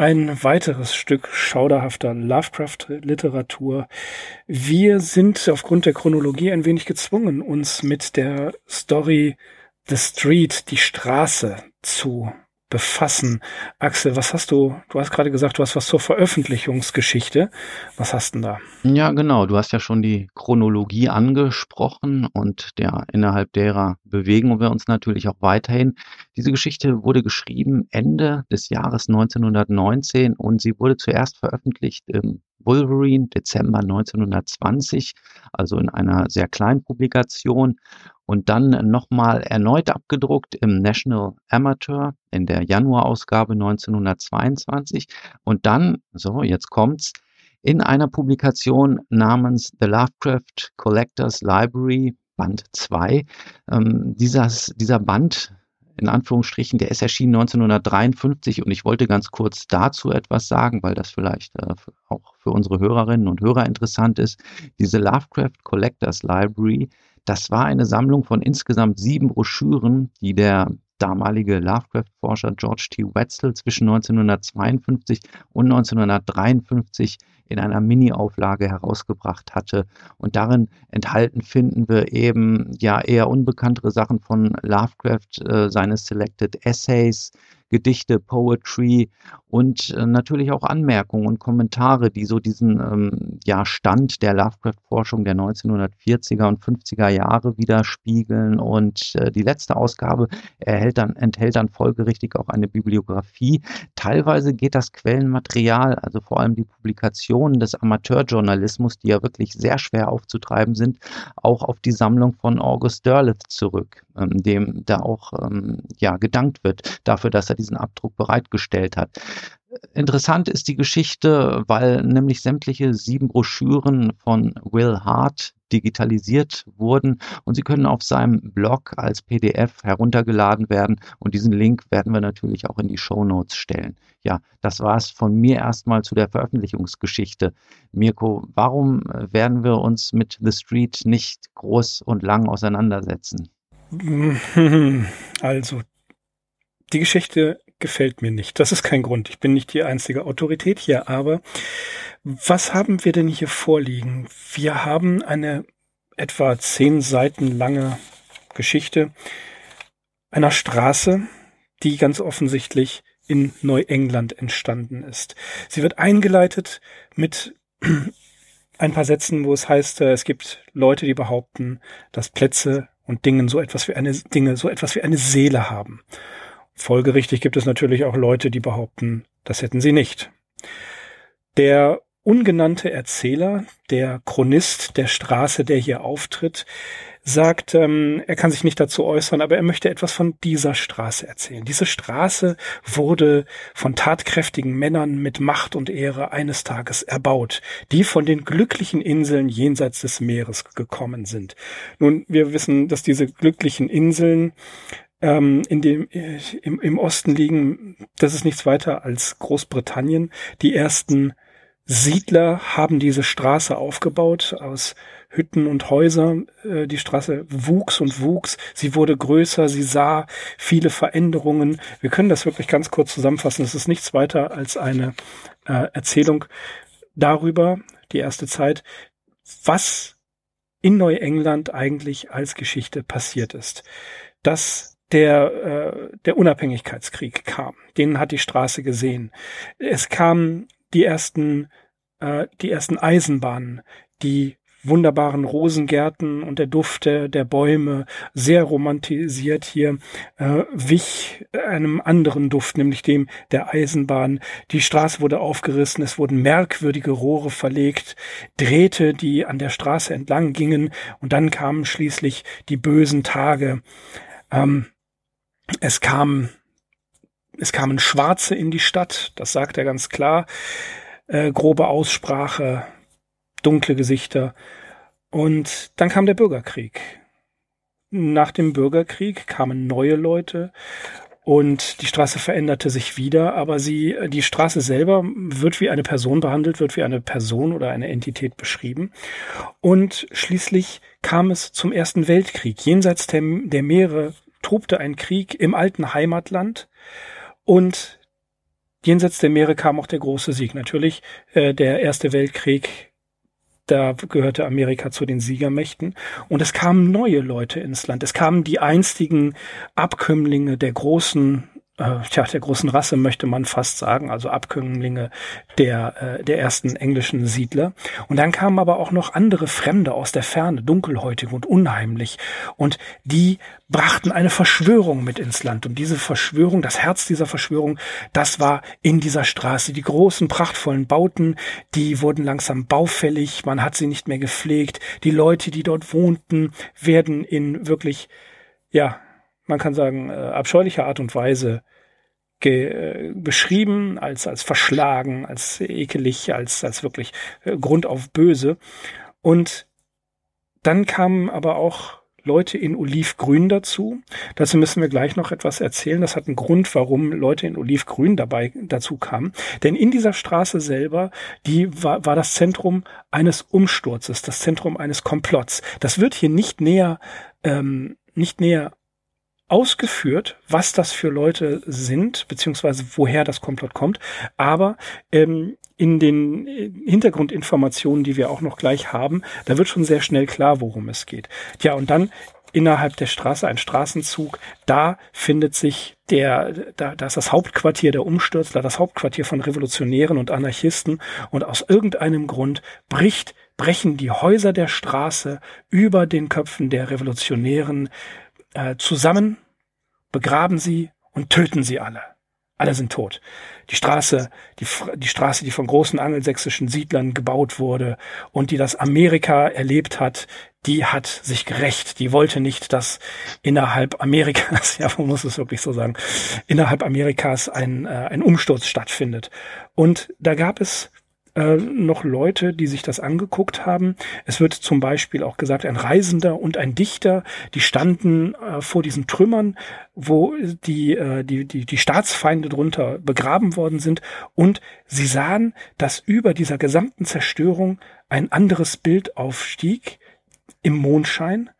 ein weiteres Stück schauderhafter Lovecraft-Literatur. Wir sind aufgrund der Chronologie ein wenig gezwungen, uns mit der Story The Street, die Straße, zu befassen. Axel, was hast du, du hast gerade gesagt, du hast was zur Veröffentlichungsgeschichte. Was hast denn da? Ja, genau. Du hast ja schon die Chronologie angesprochen und der, innerhalb derer bewegen wir uns natürlich auch weiterhin. Diese Geschichte wurde geschrieben Ende des Jahres 1919 und sie wurde zuerst veröffentlicht im Wolverine Dezember 1920, also in einer sehr kleinen Publikation und dann nochmal erneut abgedruckt im National Amateur in der Januarausgabe 1922 und dann, so jetzt kommt's, in einer Publikation namens The Lovecraft Collectors Library Band 2. Ähm, dieser Band in Anführungsstrichen, der ist erschienen 1953 und ich wollte ganz kurz dazu etwas sagen, weil das vielleicht äh, auch für unsere Hörerinnen und Hörer interessant ist. Diese Lovecraft Collectors Library, das war eine Sammlung von insgesamt sieben Broschüren, die der damalige Lovecraft-Forscher George T. Wetzel zwischen 1952 und 1953 in einer Mini-Auflage herausgebracht hatte. Und darin enthalten finden wir eben ja eher unbekanntere Sachen von Lovecraft, äh, seine Selected Essays, Gedichte, Poetry und äh, natürlich auch Anmerkungen und Kommentare, die so diesen ähm, ja, Stand der Lovecraft-Forschung der 1940er und 50er Jahre widerspiegeln. Und äh, die letzte Ausgabe erhält dann, enthält dann folgerichtig auch eine Bibliografie. Teilweise geht das Quellenmaterial, also vor allem die Publikationen des Amateurjournalismus, die ja wirklich sehr schwer aufzutreiben sind, auch auf die Sammlung von August Derleth zurück, ähm, dem da auch ähm, ja, gedankt wird dafür, dass er diesen Abdruck bereitgestellt hat. Interessant ist die Geschichte, weil nämlich sämtliche sieben Broschüren von Will Hart digitalisiert wurden und sie können auf seinem Blog als PDF heruntergeladen werden und diesen Link werden wir natürlich auch in die Show Notes stellen. Ja, das war es von mir erstmal zu der Veröffentlichungsgeschichte. Mirko, warum werden wir uns mit The Street nicht groß und lang auseinandersetzen? Also, die Geschichte gefällt mir nicht. Das ist kein Grund. Ich bin nicht die einzige Autorität hier, aber was haben wir denn hier vorliegen? Wir haben eine etwa zehn Seiten lange Geschichte einer Straße, die ganz offensichtlich in Neuengland entstanden ist. Sie wird eingeleitet mit ein paar Sätzen, wo es heißt, äh, es gibt Leute, die behaupten, dass Plätze und Dingen so etwas wie eine Dinge so etwas wie eine Seele haben. Folgerichtig gibt es natürlich auch Leute, die behaupten, das hätten sie nicht. Der ungenannte Erzähler, der Chronist der Straße, der hier auftritt, sagt, ähm, er kann sich nicht dazu äußern, aber er möchte etwas von dieser Straße erzählen. Diese Straße wurde von tatkräftigen Männern mit Macht und Ehre eines Tages erbaut, die von den glücklichen Inseln jenseits des Meeres gekommen sind. Nun, wir wissen, dass diese glücklichen Inseln ähm, in dem, äh, im, im Osten liegen, das ist nichts weiter als Großbritannien. Die ersten Siedler haben diese Straße aufgebaut aus Hütten und Häusern. Äh, die Straße wuchs und wuchs. Sie wurde größer. Sie sah viele Veränderungen. Wir können das wirklich ganz kurz zusammenfassen. Es ist nichts weiter als eine äh, Erzählung darüber, die erste Zeit, was in Neuengland eigentlich als Geschichte passiert ist. Das der, äh, der Unabhängigkeitskrieg kam. Den hat die Straße gesehen. Es kamen die ersten, äh, die ersten Eisenbahnen, die wunderbaren Rosengärten und der Duft der, Bäume, sehr romantisiert hier, äh, wich einem anderen Duft, nämlich dem der Eisenbahn. Die Straße wurde aufgerissen, es wurden merkwürdige Rohre verlegt, Drähte, die an der Straße entlang gingen, und dann kamen schließlich die bösen Tage. Ähm, es kam, es kamen Schwarze in die Stadt, das sagt er ganz klar. äh, grobe Aussprache, dunkle Gesichter. Und dann kam der Bürgerkrieg. Nach dem Bürgerkrieg kamen neue Leute und die Straße veränderte sich wieder, aber sie, die Straße selber wird wie eine Person behandelt, wird wie eine Person oder eine Entität beschrieben. Und schließlich kam es zum Ersten Weltkrieg. Jenseits der, der Meere tobte ein Krieg im alten Heimatland und jenseits der Meere kam auch der große Sieg. Natürlich äh, der Erste Weltkrieg da gehörte Amerika zu den Siegermächten. Und es kamen neue Leute ins Land. Es kamen die einstigen Abkömmlinge der großen äh, tja, der großen Rasse möchte man fast sagen, also Abkömmlinge der, äh, der ersten englischen Siedler. Und dann kamen aber auch noch andere Fremde aus der Ferne, dunkelhäutig und unheimlich. Und die brachten eine Verschwörung mit ins Land. Und diese Verschwörung, das Herz dieser Verschwörung, das war in dieser Straße. Die großen, prachtvollen Bauten, die wurden langsam baufällig, man hat sie nicht mehr gepflegt. Die Leute, die dort wohnten, werden in wirklich, ja, man kann sagen, äh, abscheulicher Art und Weise äh, beschrieben, als, als verschlagen, als ekelig, als, als wirklich äh, Grund auf böse. Und dann kamen aber auch Leute in Olivgrün dazu. Dazu müssen wir gleich noch etwas erzählen. Das hat einen Grund, warum Leute in Olivgrün dabei dazu kamen. Denn in dieser Straße selber, die war, war das Zentrum eines Umsturzes, das Zentrum eines Komplotts. Das wird hier nicht näher, ähm, nicht näher ausgeführt, was das für Leute sind, beziehungsweise woher das Komplott kommt. Aber ähm, in den äh, Hintergrundinformationen, die wir auch noch gleich haben, da wird schon sehr schnell klar, worum es geht. Ja, und dann innerhalb der Straße ein Straßenzug. Da findet sich der, da, da ist das Hauptquartier der Umstürzler, das Hauptquartier von Revolutionären und Anarchisten. Und aus irgendeinem Grund bricht, brechen die Häuser der Straße über den Köpfen der Revolutionären äh, zusammen, begraben sie und töten sie alle. Alle sind tot. Die Straße, die, die Straße, die von großen angelsächsischen Siedlern gebaut wurde und die das Amerika erlebt hat, die hat sich gerecht. Die wollte nicht, dass innerhalb Amerikas, ja, man muss es wirklich so sagen, innerhalb Amerikas ein, äh, ein Umsturz stattfindet. Und da gab es äh, noch Leute, die sich das angeguckt haben. Es wird zum Beispiel auch gesagt, ein Reisender und ein Dichter, die standen äh, vor diesen Trümmern, wo die, äh, die, die, die Staatsfeinde drunter begraben worden sind und sie sahen, dass über dieser gesamten Zerstörung ein anderes Bild aufstieg im Mondschein,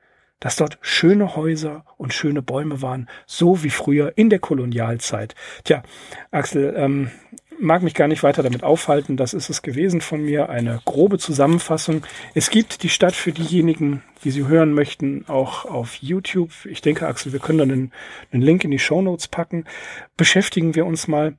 dass dort schöne Häuser und schöne Bäume waren, so wie früher in der Kolonialzeit. Tja, Axel, ähm, mag mich gar nicht weiter damit aufhalten. Das ist es gewesen von mir. Eine grobe Zusammenfassung. Es gibt die Stadt für diejenigen, die sie hören möchten, auch auf YouTube. Ich denke, Axel, wir können dann einen, einen Link in die Show Notes packen. Beschäftigen wir uns mal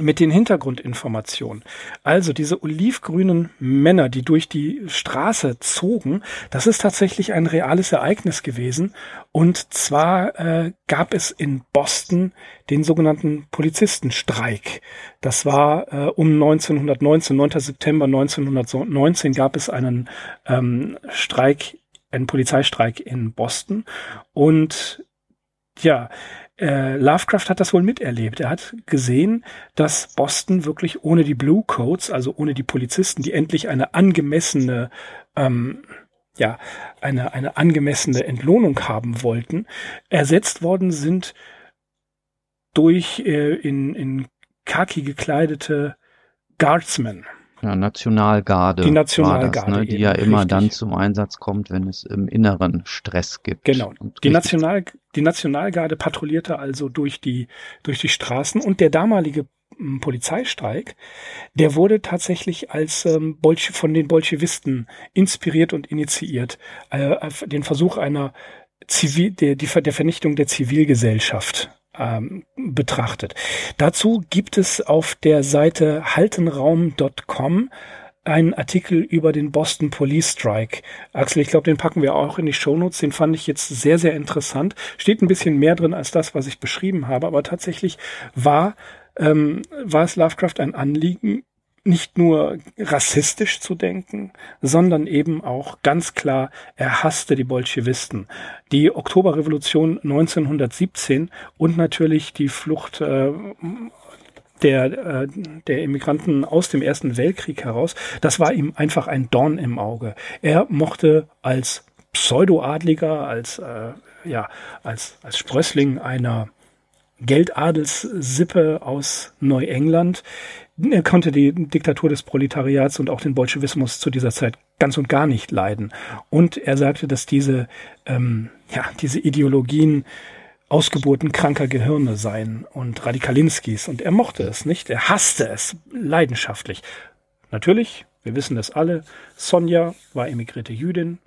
mit den Hintergrundinformationen. Also diese olivgrünen Männer, die durch die Straße zogen, das ist tatsächlich ein reales Ereignis gewesen. Und zwar äh, gab es in Boston den sogenannten Polizistenstreik. Das war äh, um 1919, 9. September 1919 gab es einen ähm, Streik, einen Polizeistreik in Boston. Und ja, äh, Lovecraft hat das wohl miterlebt. Er hat gesehen, dass Boston wirklich ohne die Blue Coats, also ohne die Polizisten, die endlich eine angemessene, ähm, ja, eine, eine angemessene Entlohnung haben wollten, ersetzt worden sind durch äh, in, in Khaki gekleidete Guardsmen. Ja, Nationalgarde. Die Nationalgarde. Das, ne, die ja immer richtig. dann zum Einsatz kommt, wenn es im Inneren Stress gibt. Genau. Die, National, die Nationalgarde patrouillierte also durch die, durch die Straßen und der damalige hm, Polizeistreik, der wurde tatsächlich als ähm, Bolsche, von den Bolschewisten inspiriert und initiiert. Äh, den Versuch einer Zivil, der, die, der Vernichtung der Zivilgesellschaft ähm, betrachtet. Dazu gibt es auf der Seite haltenraum.com einen Artikel über den Boston Police Strike. Axel, ich glaube, den packen wir auch in die Shownotes. Den fand ich jetzt sehr, sehr interessant. Steht ein bisschen mehr drin als das, was ich beschrieben habe, aber tatsächlich war, ähm, war es Lovecraft ein Anliegen, nicht nur rassistisch zu denken, sondern eben auch ganz klar, er hasste die Bolschewisten. Die Oktoberrevolution 1917 und natürlich die Flucht äh, der, äh, der Immigranten aus dem Ersten Weltkrieg heraus, das war ihm einfach ein Dorn im Auge. Er mochte als Pseudoadliger, als, äh, ja, als, als Sprössling einer Geldadelssippe aus Neuengland. Er konnte die Diktatur des Proletariats und auch den Bolschewismus zu dieser Zeit ganz und gar nicht leiden. Und er sagte, dass diese, ähm, ja, diese Ideologien Ausgeburten kranker Gehirne seien und Radikalinskis. Und er mochte es nicht. Er hasste es leidenschaftlich. Natürlich, wir wissen das alle, Sonja war emigrierte Jüdin,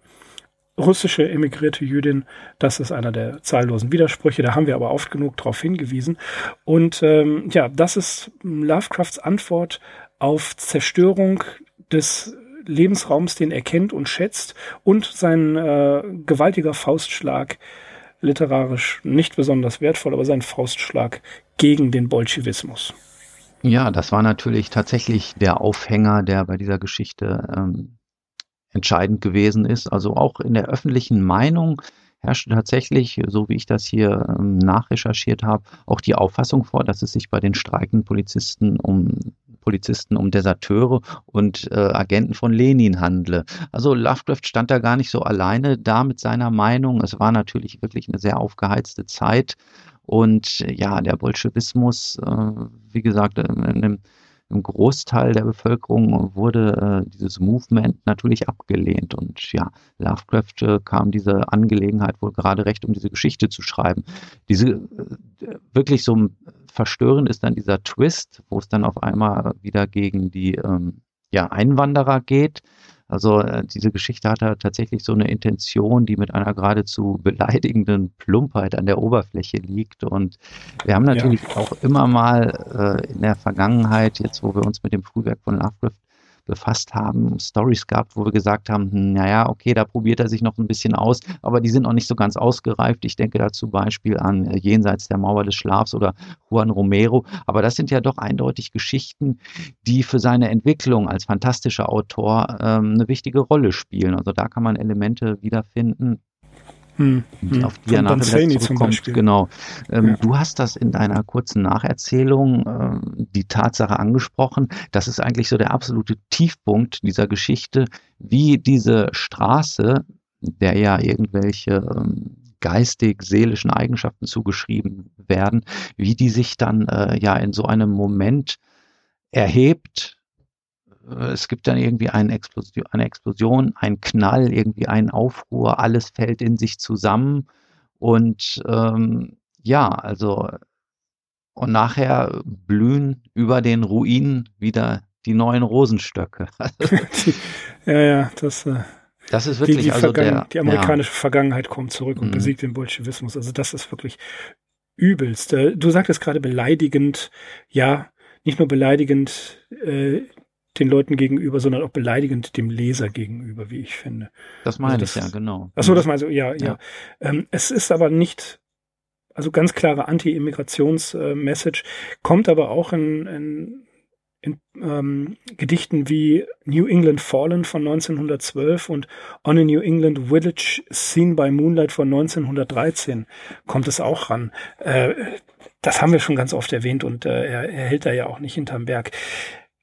russische emigrierte Jüdin. Das ist einer der zahllosen Widersprüche. Da haben wir aber oft genug darauf hingewiesen. Und ähm, ja, das ist Lovecrafts Antwort auf Zerstörung des Lebensraums, den er kennt und schätzt, und sein äh, gewaltiger Faustschlag literarisch nicht besonders wertvoll, aber sein Faustschlag gegen den Bolschewismus. Ja, das war natürlich tatsächlich der Aufhänger, der bei dieser Geschichte ähm, entscheidend gewesen ist. Also auch in der öffentlichen Meinung herrschte tatsächlich, so wie ich das hier ähm, nachrecherchiert habe, auch die Auffassung vor, dass es sich bei den streikenden Polizisten um Polizisten um Deserteure und äh, Agenten von Lenin handle. Also Lovecraft stand da gar nicht so alleine da mit seiner Meinung. Es war natürlich wirklich eine sehr aufgeheizte Zeit. Und ja, der Bolschewismus, äh, wie gesagt, in einem im Großteil der Bevölkerung wurde äh, dieses Movement natürlich abgelehnt. Und ja, Lovecraft äh, kam diese Angelegenheit wohl gerade recht, um diese Geschichte zu schreiben. Diese äh, wirklich so verstörend ist dann dieser Twist, wo es dann auf einmal wieder gegen die ähm, ja, Einwanderer geht. Also äh, diese Geschichte hat tatsächlich so eine Intention, die mit einer geradezu beleidigenden Plumpheit an der Oberfläche liegt. Und wir haben natürlich ja. auch immer mal äh, in der Vergangenheit, jetzt wo wir uns mit dem Frühwerk von Lovecraft befasst haben, Stories gehabt, wo wir gesagt haben, hm, naja, okay, da probiert er sich noch ein bisschen aus, aber die sind noch nicht so ganz ausgereift. Ich denke da zum Beispiel an äh, Jenseits der Mauer des Schlafs oder Juan Romero. Aber das sind ja doch eindeutig Geschichten, die für seine Entwicklung als fantastischer Autor ähm, eine wichtige Rolle spielen. Also da kann man Elemente wiederfinden, hm, hm. auf die er nachher zurückkommt. Genau. Ähm, ja. Du hast das in deiner kurzen Nacherzählung äh, die Tatsache angesprochen. Das ist eigentlich so der absolute Tiefpunkt dieser Geschichte, wie diese Straße, der ja irgendwelche ähm, geistig-seelischen Eigenschaften zugeschrieben werden, wie die sich dann äh, ja in so einem Moment erhebt, es gibt dann irgendwie eine Explosion, eine Explosion, ein Knall, irgendwie ein Aufruhr, alles fällt in sich zusammen und ähm, ja, also und nachher blühen über den Ruinen wieder die neuen Rosenstöcke. ja, ja, das. Äh, das ist wirklich die, die, also der, die amerikanische ja. Vergangenheit kommt zurück und mhm. besiegt den Bolschewismus. Also das ist wirklich übelst. Äh, du sagtest gerade beleidigend, ja, nicht nur beleidigend äh, den Leuten gegenüber, sondern auch beleidigend dem Leser gegenüber, wie ich finde. Das meine also das, ich ja, genau. Ach so, das meinst du, ja, ja. ja. Ähm, es ist aber nicht, also ganz klare Anti-Immigrations-Message, kommt aber auch in, in, in ähm, Gedichten wie New England Fallen von 1912 und On a New England Village Seen by Moonlight von 1913 kommt es auch ran. Äh, das haben wir schon ganz oft erwähnt und äh, er, er hält da ja auch nicht hinterm Berg.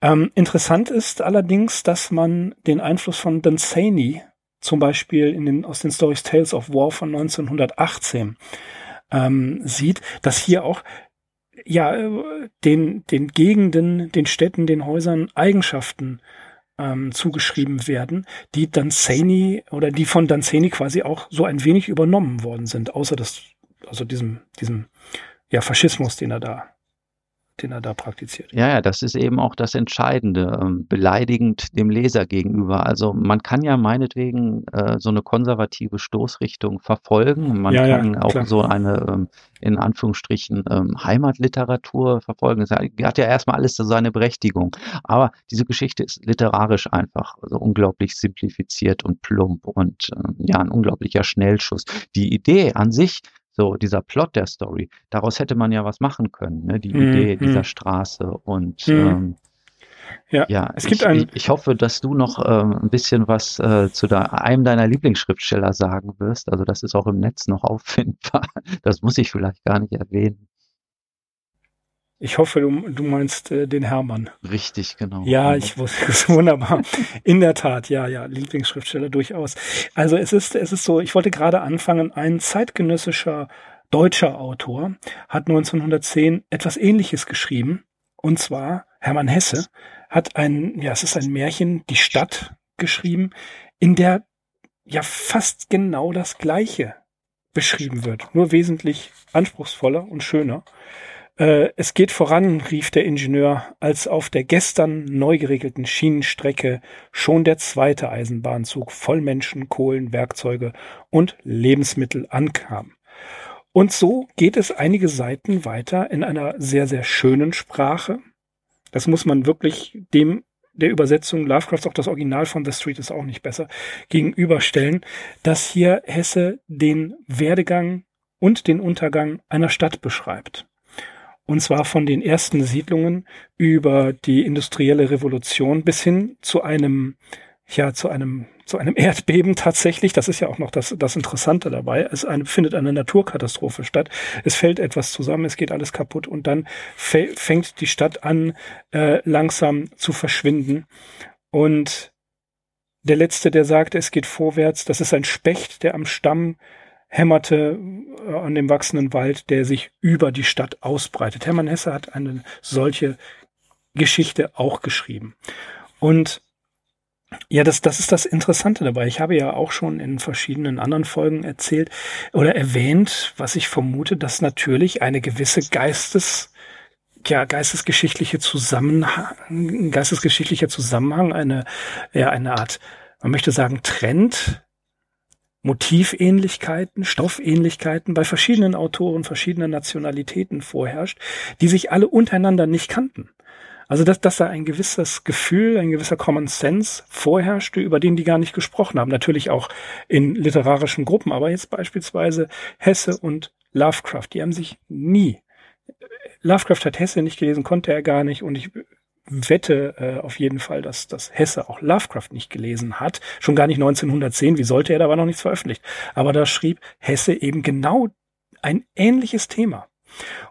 Ähm, interessant ist allerdings, dass man den Einfluss von Dunsany zum Beispiel in den, aus den Stories Tales of War von 1918 ähm, sieht, dass hier auch ja den, den Gegenden, den Städten, den Häusern Eigenschaften ähm, zugeschrieben werden, die Dunsany oder die von Dunsany quasi auch so ein wenig übernommen worden sind, außer das, also diesem, diesem ja, Faschismus, den er da den er da praktiziert. Ja, ja, das ist eben auch das Entscheidende, ähm, beleidigend dem Leser gegenüber. Also man kann ja meinetwegen äh, so eine konservative Stoßrichtung verfolgen. Man ja, kann ja, auch so eine ähm, in Anführungsstrichen ähm, Heimatliteratur verfolgen. Es hat ja erstmal alles so seine Berechtigung. Aber diese Geschichte ist literarisch einfach so unglaublich simplifiziert und plump und äh, ja, ein unglaublicher Schnellschuss. Die Idee an sich so, dieser Plot der Story, daraus hätte man ja was machen können, ne? die mm, Idee dieser Straße. Und mm. ähm, ja, ja, es gibt ich, ein, ich, hoffe, dass du noch ähm, ein bisschen was äh, zu da, einem deiner Lieblingsschriftsteller sagen wirst. Also das ist auch im Netz noch auffindbar. Das muss ich vielleicht gar nicht erwähnen. Ich hoffe, du, du meinst äh, den Hermann. Richtig, genau. Ja, ich wusste es wunderbar. In der Tat, ja, ja, Lieblingsschriftsteller durchaus. Also es ist, es ist so, ich wollte gerade anfangen, ein zeitgenössischer deutscher Autor hat 1910 etwas ähnliches geschrieben. Und zwar Hermann Hesse hat ein, ja, es ist ein Märchen, die Stadt geschrieben, in der ja fast genau das Gleiche beschrieben wird, nur wesentlich anspruchsvoller und schöner. Äh, es geht voran, rief der Ingenieur, als auf der gestern neu geregelten Schienenstrecke schon der zweite Eisenbahnzug voll Menschen, Kohlen, Werkzeuge und Lebensmittel ankam. Und so geht es einige Seiten weiter in einer sehr, sehr schönen Sprache. Das muss man wirklich dem der Übersetzung Lovecrafts, auch das Original von The Street ist auch nicht besser, gegenüberstellen, dass hier Hesse den Werdegang und den Untergang einer Stadt beschreibt. Und zwar von den ersten Siedlungen über die industrielle Revolution bis hin zu einem, ja, zu einem, zu einem Erdbeben tatsächlich. Das ist ja auch noch das, das Interessante dabei. Es eine, findet eine Naturkatastrophe statt. Es fällt etwas zusammen, es geht alles kaputt und dann fängt die Stadt an, äh, langsam zu verschwinden. Und der letzte, der sagt, es geht vorwärts, das ist ein Specht, der am Stamm hämmerte äh, an dem wachsenden Wald, der sich über die Stadt ausbreitet. Hermann Hesse hat eine solche Geschichte auch geschrieben. Und ja, das, das ist das Interessante dabei. Ich habe ja auch schon in verschiedenen anderen Folgen erzählt oder erwähnt, was ich vermute, dass natürlich eine gewisse Geistes, ja, geistesgeschichtliche Zusammenhang, geistesgeschichtlicher Zusammenhang, eine, ja, eine Art, man möchte sagen, Trend Motivähnlichkeiten, Stoffähnlichkeiten bei verschiedenen Autoren verschiedener Nationalitäten vorherrscht, die sich alle untereinander nicht kannten. Also dass, dass da ein gewisses Gefühl, ein gewisser Common Sense vorherrschte, über den die gar nicht gesprochen haben. Natürlich auch in literarischen Gruppen, aber jetzt beispielsweise Hesse und Lovecraft, die haben sich nie Lovecraft hat Hesse nicht gelesen, konnte er gar nicht und ich wette äh, auf jeden Fall, dass, dass Hesse auch Lovecraft nicht gelesen hat. Schon gar nicht 1910, wie sollte er, da war noch nichts veröffentlicht. Aber da schrieb Hesse eben genau ein ähnliches Thema.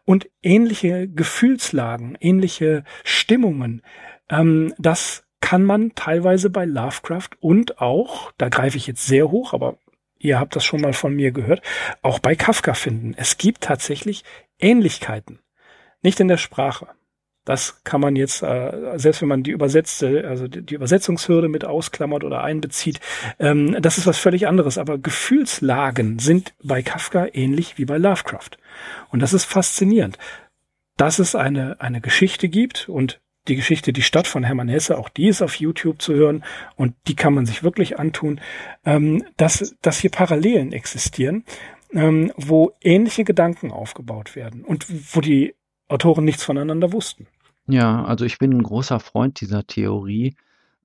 Und ähnliche Gefühlslagen, ähnliche Stimmungen, ähm, das kann man teilweise bei Lovecraft und auch, da greife ich jetzt sehr hoch, aber ihr habt das schon mal von mir gehört, auch bei Kafka finden. Es gibt tatsächlich Ähnlichkeiten. Nicht in der Sprache, das kann man jetzt, äh, selbst wenn man die übersetzte, also die, Übersetzungshürde mit ausklammert oder einbezieht, ähm, das ist was völlig anderes. Aber Gefühlslagen sind bei Kafka ähnlich wie bei Lovecraft. Und das ist faszinierend, dass es eine, eine Geschichte gibt und die Geschichte Die Stadt von Hermann Hesse, auch die ist auf YouTube zu hören und die kann man sich wirklich antun, ähm, dass, dass hier Parallelen existieren, ähm, wo ähnliche Gedanken aufgebaut werden und wo die Autoren nichts voneinander wussten. Ja, also ich bin ein großer Freund dieser Theorie.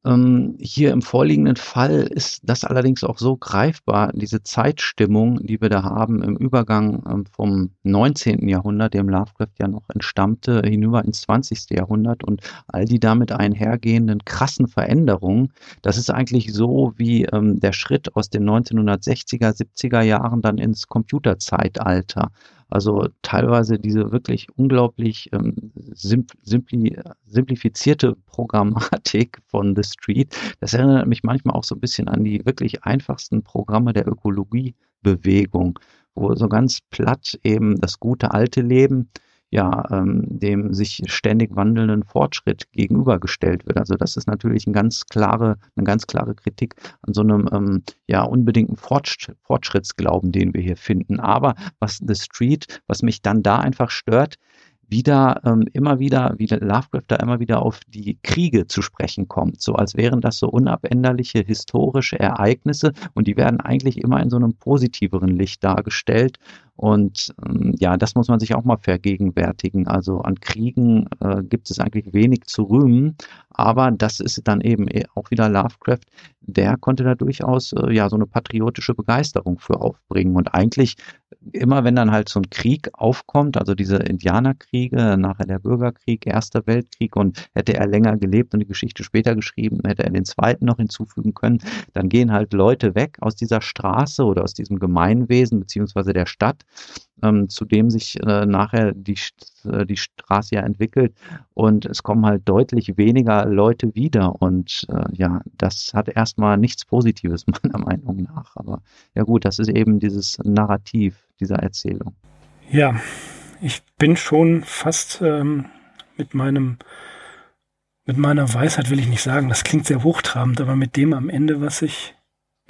Ähm, hier im vorliegenden Fall ist das allerdings auch so greifbar, diese Zeitstimmung, die wir da haben im Übergang ähm, vom 19. Jahrhundert, dem Lovecraft ja noch entstammte, hinüber ins 20. Jahrhundert und all die damit einhergehenden krassen Veränderungen. Das ist eigentlich so wie ähm, der Schritt aus den 1960er, 70er Jahren dann ins Computerzeitalter. Also teilweise diese wirklich unglaublich ähm, simpli simplifizierte Programmatik von The Street. Das erinnert mich manchmal auch so ein bisschen an die wirklich einfachsten Programme der Ökologiebewegung, wo so ganz platt eben das gute alte Leben ja, ähm, dem sich ständig wandelnden Fortschritt gegenübergestellt wird. Also das ist natürlich ein ganz klare, eine ganz klare Kritik an so einem ähm, ja unbedingten Fortsch Fortschrittsglauben, den wir hier finden. Aber was The Street, was mich dann da einfach stört, wieder ähm, immer wieder, wie Lovecraft da immer wieder auf die Kriege zu sprechen kommt, so als wären das so unabänderliche historische Ereignisse und die werden eigentlich immer in so einem positiveren Licht dargestellt und ähm, ja, das muss man sich auch mal vergegenwärtigen. Also an Kriegen äh, gibt es eigentlich wenig zu rühmen, aber das ist dann eben e, auch wieder Lovecraft. Der konnte da durchaus äh, ja so eine patriotische Begeisterung für aufbringen. Und eigentlich immer, wenn dann halt so ein Krieg aufkommt, also diese Indianerkriege, nachher der Bürgerkrieg, Erster Weltkrieg und hätte er länger gelebt und die Geschichte später geschrieben, hätte er den zweiten noch hinzufügen können, dann gehen halt Leute weg aus dieser Straße oder aus diesem Gemeinwesen beziehungsweise der Stadt ähm, zu dem sich äh, nachher die, äh, die Straße ja entwickelt. Und es kommen halt deutlich weniger Leute wieder. Und äh, ja, das hat erstmal nichts Positives meiner Meinung nach, aber ja gut, das ist eben dieses Narrativ dieser Erzählung. Ja, ich bin schon fast ähm, mit meinem mit meiner Weisheit will ich nicht sagen, das klingt sehr hochtrabend, aber mit dem am Ende, was ich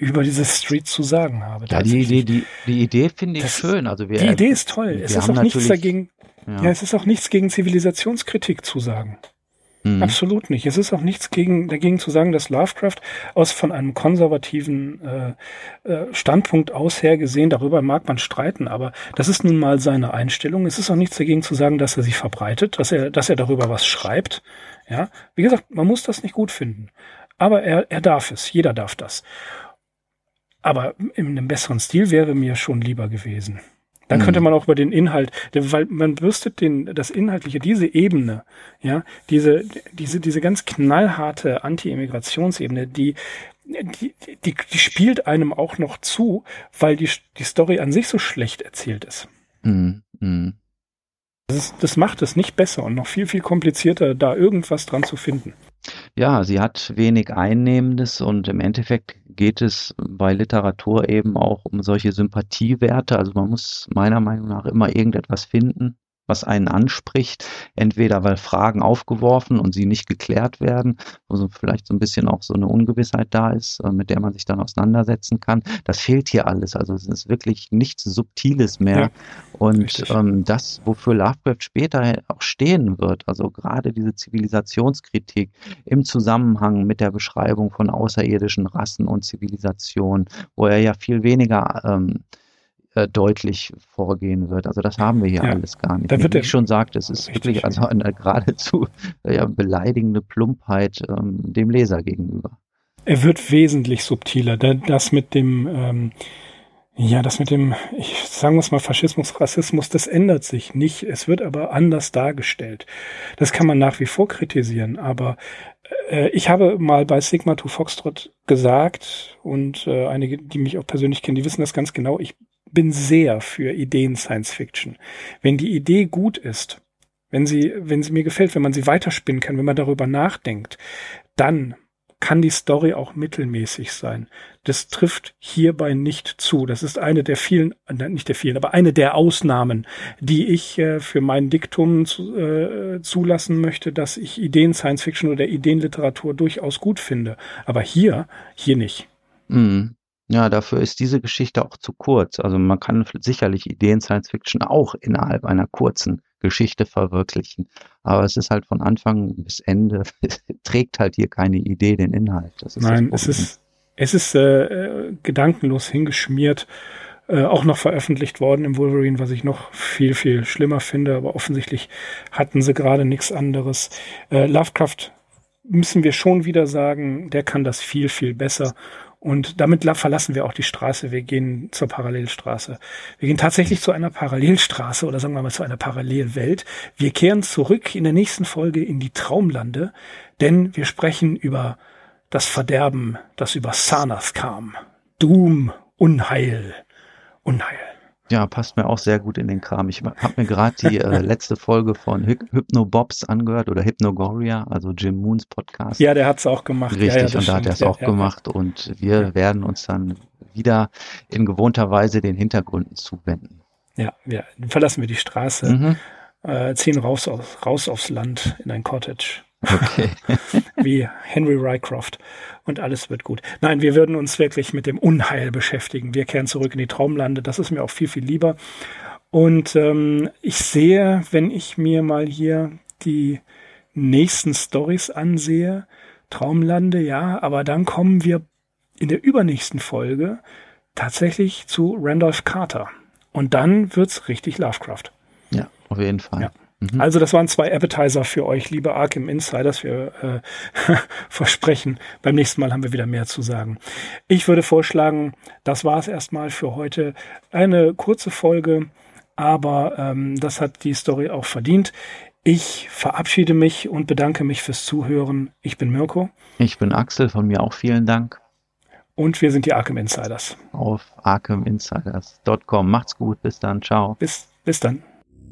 über diese Street zu sagen habe. Ja, die Idee, die, die Idee finde ich das, schön. Also wir, die Idee ist toll. Es ist auch nichts dagegen, ja. ja. es ist auch nichts gegen Zivilisationskritik zu sagen. Mhm. Absolut nicht. Es ist auch nichts gegen, dagegen zu sagen, dass Lovecraft aus von einem konservativen äh, äh, Standpunkt aus her gesehen, darüber mag man streiten, aber das ist nun mal seine Einstellung. Es ist auch nichts dagegen zu sagen, dass er sie verbreitet, dass er, dass er darüber was schreibt. Ja, wie gesagt, man muss das nicht gut finden. Aber er, er darf es. Jeder darf das. Aber in einem besseren Stil wäre mir schon lieber gewesen. Dann mhm. könnte man auch über den Inhalt, weil man bürstet den, das Inhaltliche, diese Ebene, ja, diese, diese, diese ganz knallharte Anti-Immigrationsebene, die, die, die, die spielt einem auch noch zu, weil die, die Story an sich so schlecht erzählt ist. Mhm. Mhm. Das, ist, das macht es nicht besser und noch viel, viel komplizierter, da irgendwas dran zu finden. Ja, sie hat wenig Einnehmendes und im Endeffekt geht es bei Literatur eben auch um solche Sympathiewerte. Also man muss meiner Meinung nach immer irgendetwas finden, was einen anspricht, entweder weil Fragen aufgeworfen und sie nicht geklärt werden, also vielleicht so ein bisschen auch so eine Ungewissheit da ist, äh, mit der man sich dann auseinandersetzen kann. Das fehlt hier alles. Also es ist wirklich nichts Subtiles mehr. Ja, und ähm, das, wofür Lovecraft später auch stehen wird, also gerade diese Zivilisationskritik im Zusammenhang mit der Beschreibung von außerirdischen Rassen und Zivilisationen, wo er ja viel weniger ähm, äh, deutlich vorgehen wird. Also das haben wir hier ja, alles gar nicht. Da wird Wie ich schon sagte, es ist wirklich also eine geradezu äh, ja, beleidigende Plumpheit ähm, dem Leser gegenüber. Er wird wesentlich subtiler. Das mit dem ähm, ja, das mit dem, ich sagen wir es mal, Faschismus, Rassismus, das ändert sich nicht. Es wird aber anders dargestellt. Das kann man nach wie vor kritisieren, aber äh, ich habe mal bei Sigma to Foxtrot gesagt und äh, einige, die mich auch persönlich kennen, die wissen das ganz genau. Ich bin sehr für Ideen Science Fiction. Wenn die Idee gut ist, wenn sie, wenn sie mir gefällt, wenn man sie weiterspinnen kann, wenn man darüber nachdenkt, dann kann die Story auch mittelmäßig sein. Das trifft hierbei nicht zu. Das ist eine der vielen, nicht der vielen, aber eine der Ausnahmen, die ich äh, für mein Diktum zu, äh, zulassen möchte, dass ich Ideen Science Fiction oder Ideenliteratur durchaus gut finde. Aber hier, hier nicht. Mhm. Ja, dafür ist diese Geschichte auch zu kurz. Also man kann sicherlich Ideen Science Fiction auch innerhalb einer kurzen Geschichte verwirklichen. Aber es ist halt von Anfang bis Ende, trägt halt hier keine Idee den Inhalt. Nein, es ist, es ist äh, gedankenlos hingeschmiert, äh, auch noch veröffentlicht worden im Wolverine, was ich noch viel, viel schlimmer finde. Aber offensichtlich hatten sie gerade nichts anderes. Äh, Lovecraft müssen wir schon wieder sagen, der kann das viel, viel besser. Und damit verlassen wir auch die Straße. Wir gehen zur Parallelstraße. Wir gehen tatsächlich zu einer Parallelstraße oder sagen wir mal zu einer Parallelwelt. Wir kehren zurück in der nächsten Folge in die Traumlande, denn wir sprechen über das Verderben, das über Sanath kam. Doom, Unheil, Unheil. Ja, passt mir auch sehr gut in den Kram. Ich habe mir gerade die äh, letzte Folge von Hy Hypnobobs angehört oder Hypnogoria, also Jim Moons Podcast. Ja, der hat's auch gemacht. Richtig, ja, und da hat er es auch ja, gemacht. Und wir werden uns dann wieder in gewohnter Weise den Hintergründen zuwenden. Ja, wir verlassen wir die Straße, mhm. äh, ziehen raus, raus aufs Land in ein Cottage. Okay. Wie Henry Rycroft. Und alles wird gut. Nein, wir würden uns wirklich mit dem Unheil beschäftigen. Wir kehren zurück in die Traumlande. Das ist mir auch viel, viel lieber. Und ähm, ich sehe, wenn ich mir mal hier die nächsten Stories ansehe, Traumlande, ja, aber dann kommen wir in der übernächsten Folge tatsächlich zu Randolph Carter. Und dann wird's richtig Lovecraft. Ja, auf jeden Fall. Ja. Mhm. Also das waren zwei Appetizer für euch, liebe Arkham Insiders. Wir äh, versprechen, beim nächsten Mal haben wir wieder mehr zu sagen. Ich würde vorschlagen, das war es erstmal für heute. Eine kurze Folge, aber ähm, das hat die Story auch verdient. Ich verabschiede mich und bedanke mich fürs Zuhören. Ich bin Mirko. Ich bin Axel, von mir auch vielen Dank. Und wir sind die Arkham Insiders. Auf arkhaminsiders.com. Macht's gut. Bis dann. Ciao. Bis, bis dann.